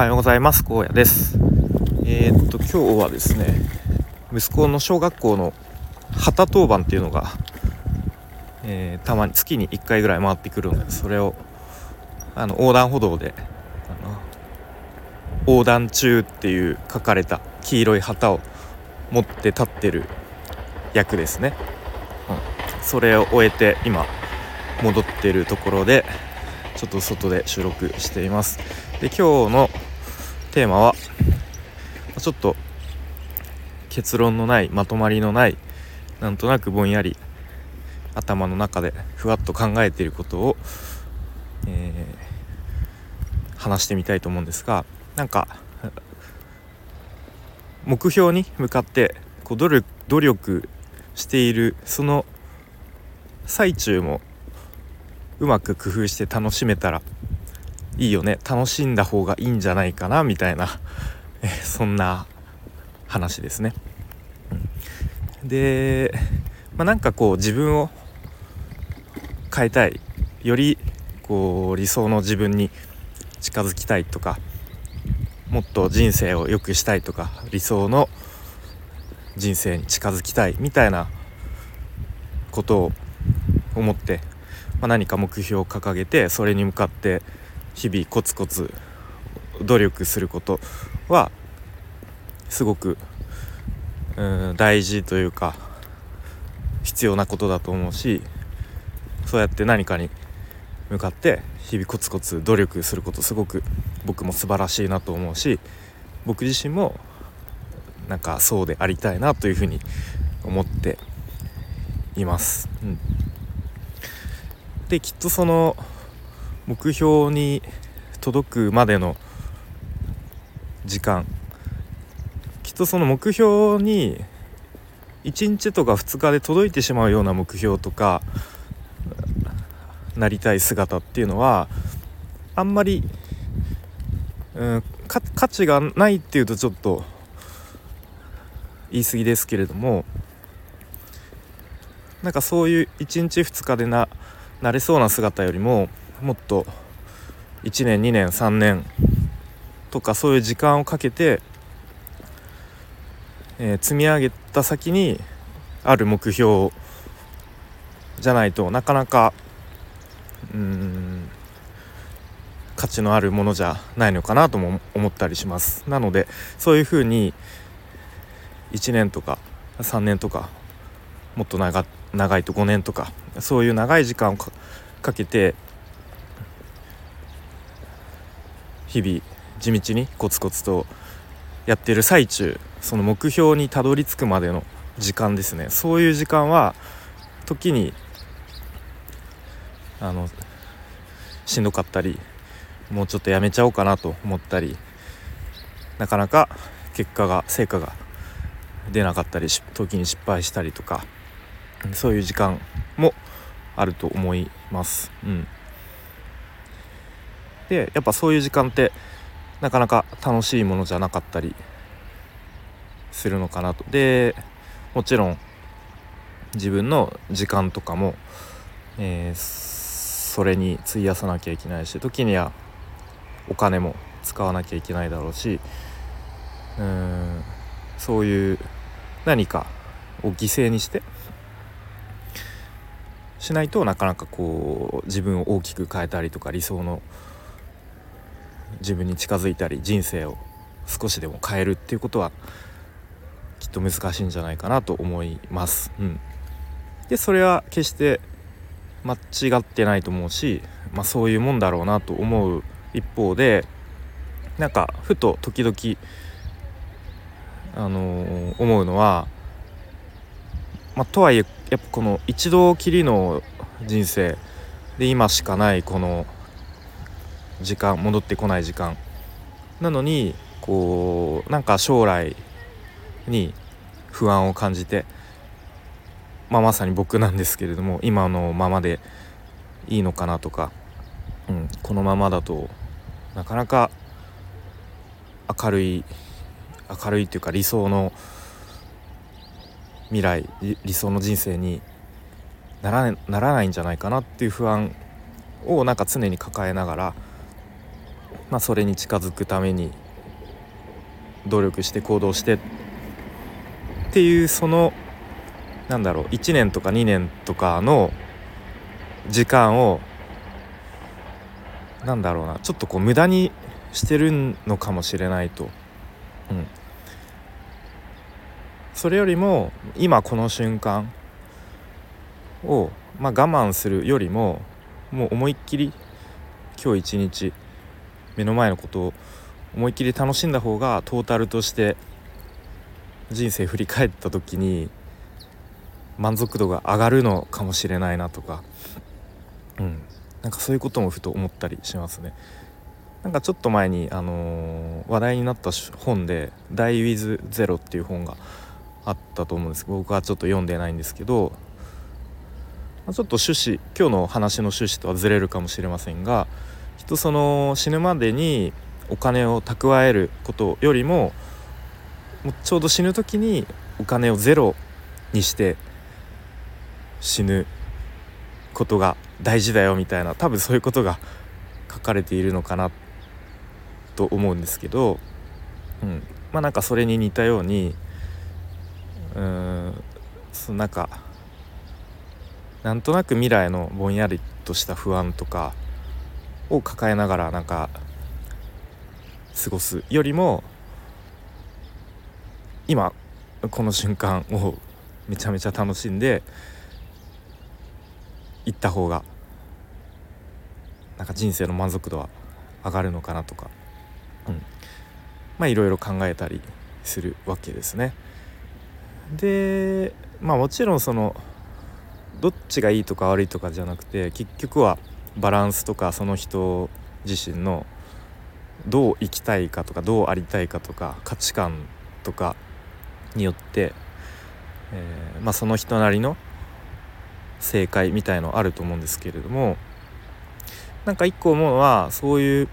はようございます。高野です。えー、っと今日はですね息子の小学校の旗当番っていうのが、えー、たまに月に1回ぐらい回ってくるのでそれをあの横断歩道で横断中っていう書かれた黄色い旗を持って立ってる役ですね、うん、それを終えて今戻ってるところでちょっと外で収録しています。で今日のテーマはちょっと結論のないまとまりのないなんとなくぼんやり頭の中でふわっと考えていることを、えー、話してみたいと思うんですがなんか目標に向かってこう努力努力しているその最中もうまく工夫して楽しめたらいいよね。楽しんだ方がいいんじゃないかなみたいな、えそんな話ですね。で、まあ、なんかこう自分を変えたいよりこう理想の自分に近づきたいとかもっと人生を良くしたいとか理想の人生に近づきたいみたいなことを思って、まあ、何か目標を掲げてそれに向かって日々コツコツ努力することはすごくうん大事というか必要なことだと思うしそうやって何かに向かって日々コツコツ努力することすごく僕も素晴らしいなと思うし僕自身もなんかそうでありたいなというふうに思っています。うん、できっとその目標に届くまでの時間。きっとその目標に1日とか2日で届いてしまうような目標とかなりたい姿っていうのはあんまり、うん、価値がないっていうとちょっと言い過ぎですけれどもなんかそういう1日2日でななれそうな姿よりももっと1年2年3年とかそういう時間をかけて、えー、積み上げた先にある目標じゃないとなかなかうん価値のあるものじゃないのかなとも思ったりします。なのでそういうふうに1年とか3年とかもっと長長いと5年とかそういう長い時間をかけて日々地道にコツコツとやってる最中その目標にたどり着くまでの時間ですね。そういう時間は時にあのしんどかったりもうちょっとやめちゃおうかなと思ったりなかなか結果が成果が出なかったり時に失敗したりとかそういう時間もあると思います。うん。でやっぱそういう時間ってなかなか楽しいものじゃなかったりするのかなと。でもちろん自分の時間とかも、えー、それに費やさなきゃいけないし時にはお金も使わなきゃいけないだろうしうーんそういう何かを犠牲にしてしないとなかなかこう自分を大きく変えたりとか理想の自分に近づいたり人生を少しでも変えるっていうことはきっと難しいんじゃないかなと思います。うん、でそれは決して間違ってないと思うし、まあ、そういうもんだろうなと思う一方でなんかふと時々、あのー、思うのは、まあ、とはいえやっぱこの一度きりの人生で今しかないこの時間戻ってこない時間。なのにこうなんか将来に不安を感じて、まあ、まさに僕なんですけれども今のままでいいのかなとか、うん、このままだとなかなか明るい明るいっていうか理想の未来理想の人生にならならないんじゃないかなっていう不安をなんか常に抱えながらまあ、それに近づくために努力して行動してっていうそのなんだろう1年とか2年とかの時間をなんだろうなちょっとこう無駄にしてるのかもしれないと、うん、それよりも今この瞬間を、まあ、我慢するよりももう思いっきり今日一日目の前のことを思いっきり楽しんだ方がトータルとして人生振り返った時に満足度が上がるのかもしれないなとか、うん、なんかそういうこともふと思ったりしますね。なんかちょっと前に、あの、話題になった本で「Die with Zero」っていう本があったと思うんですけど僕はちょっと読んでないんですけどちょっと趣旨今日の話の趣旨とはずれるかもしれませんがきっとその死ぬまでにお金を蓄えることよりももうちょうど死ぬ時にお金をゼロにして死ぬことが大事だよみたいな多分そういうことが書かれているのかなと思うんですけど、うん、まあなんかそれに似たようにうんそのなんかなんとなく未来のぼんやりとした不安とかを抱えながらなんか過ごすよりも今この瞬間をめちゃめちゃ楽しんで行った方がなんか人生の満足度は上がるのかなとか、うん、まあいろいろ考えたりするわけですね。でまあもちろんそのどっちがいいとか悪いとかじゃなくて結局はバランスとかその人自身のどう生きたいかとかどうありたいかとか価値観とかによって、えー、まあ、その人なりの正解みたいのあると思うんですけれどもなんか一個思うのはそういう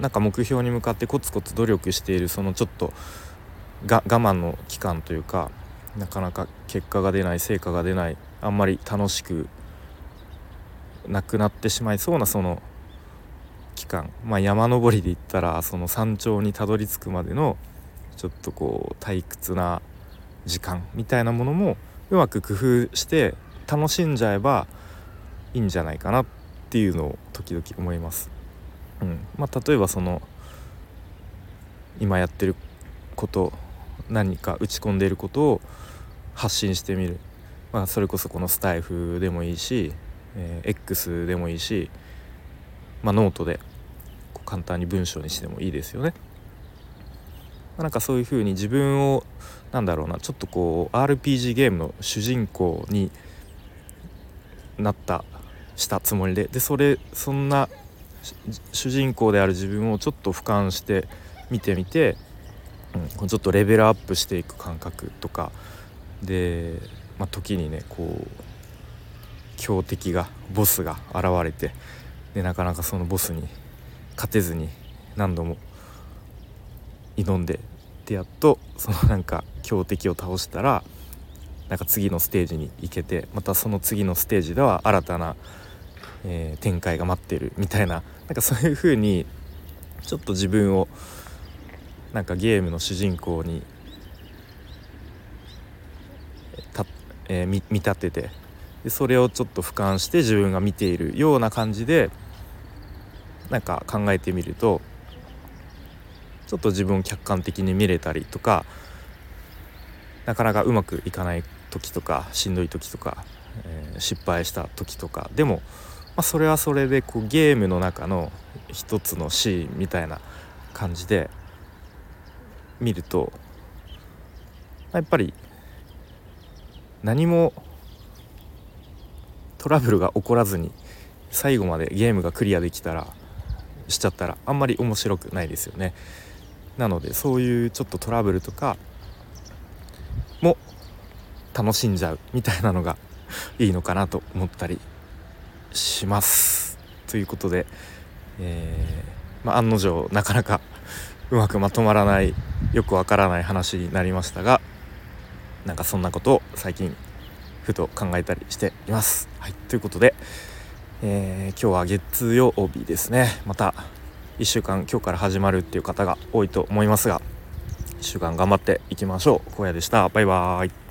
なんか目標に向かってコツコツ努力しているそのちょっとが我慢の期間というかなかなか結果が出ない成果が出ないあんまり楽しくなくなってしまいそうなその期間。まあ山登りで言ったらその山頂にたどり着くまでのちょっとこう退屈な時間みたいなものもうまく工夫して楽しんじゃえばいいんじゃないかなっていうのを時々思います。うん。まあ、例えばその今やってること何か打ち込んでいることを発信してみる、まあ、それこそこのスタイフでもいいし、えー、X でもいいし、まあ、ノートで簡単に文章にしてもいいですよね。まあ、なんかそういうふうに自分をなんだろうなちょっとこう RPG ゲームの主人公になったしたつもりででそれそんな主人公である自分をちょっと俯瞰して見てみて、うん、ちょっとレベルアップしていく感覚とかで、まあ、時にねこう強敵がボスが現れてでなかなかそのボスに勝てずに何度も挑んででやっとそのなんか強敵を倒したらなんか次のステージに行けてまたその次のステージでは新たな、えー、展開が待ってるみたいななんかそういう風にちょっと自分をなんかゲームの主人公にたえー、見立ててでそれをちょっと俯瞰して自分が見ているような感じでなんか考えてみるとちょっと自分を客観的に見れたりとかなかなかうまくいかない時とかしんどい時とか、えー、失敗した時とかでも、まあ、それはそれでこうゲームの中の一つのシーンみたいな感じで見るとやっぱり何もトラブルが起こらずに最後までゲームがクリアできたらしちゃったらあんまり面白くないですよね。なのでそういうちょっとトラブルとかも楽しんじゃうみたいなのがいいのかなと思ったりします。ということで、えー、まあ、案の定なかなかうまくまとまらないよくわからない話になりましたがなんかそんなことを最近ふと考えたりしています。はい、ということで、えー、今日は月曜日ですね。また1週間今日から始まるっていう方が多いと思いますが1週間頑張っていきましょう。荒野でした。バイバーイ。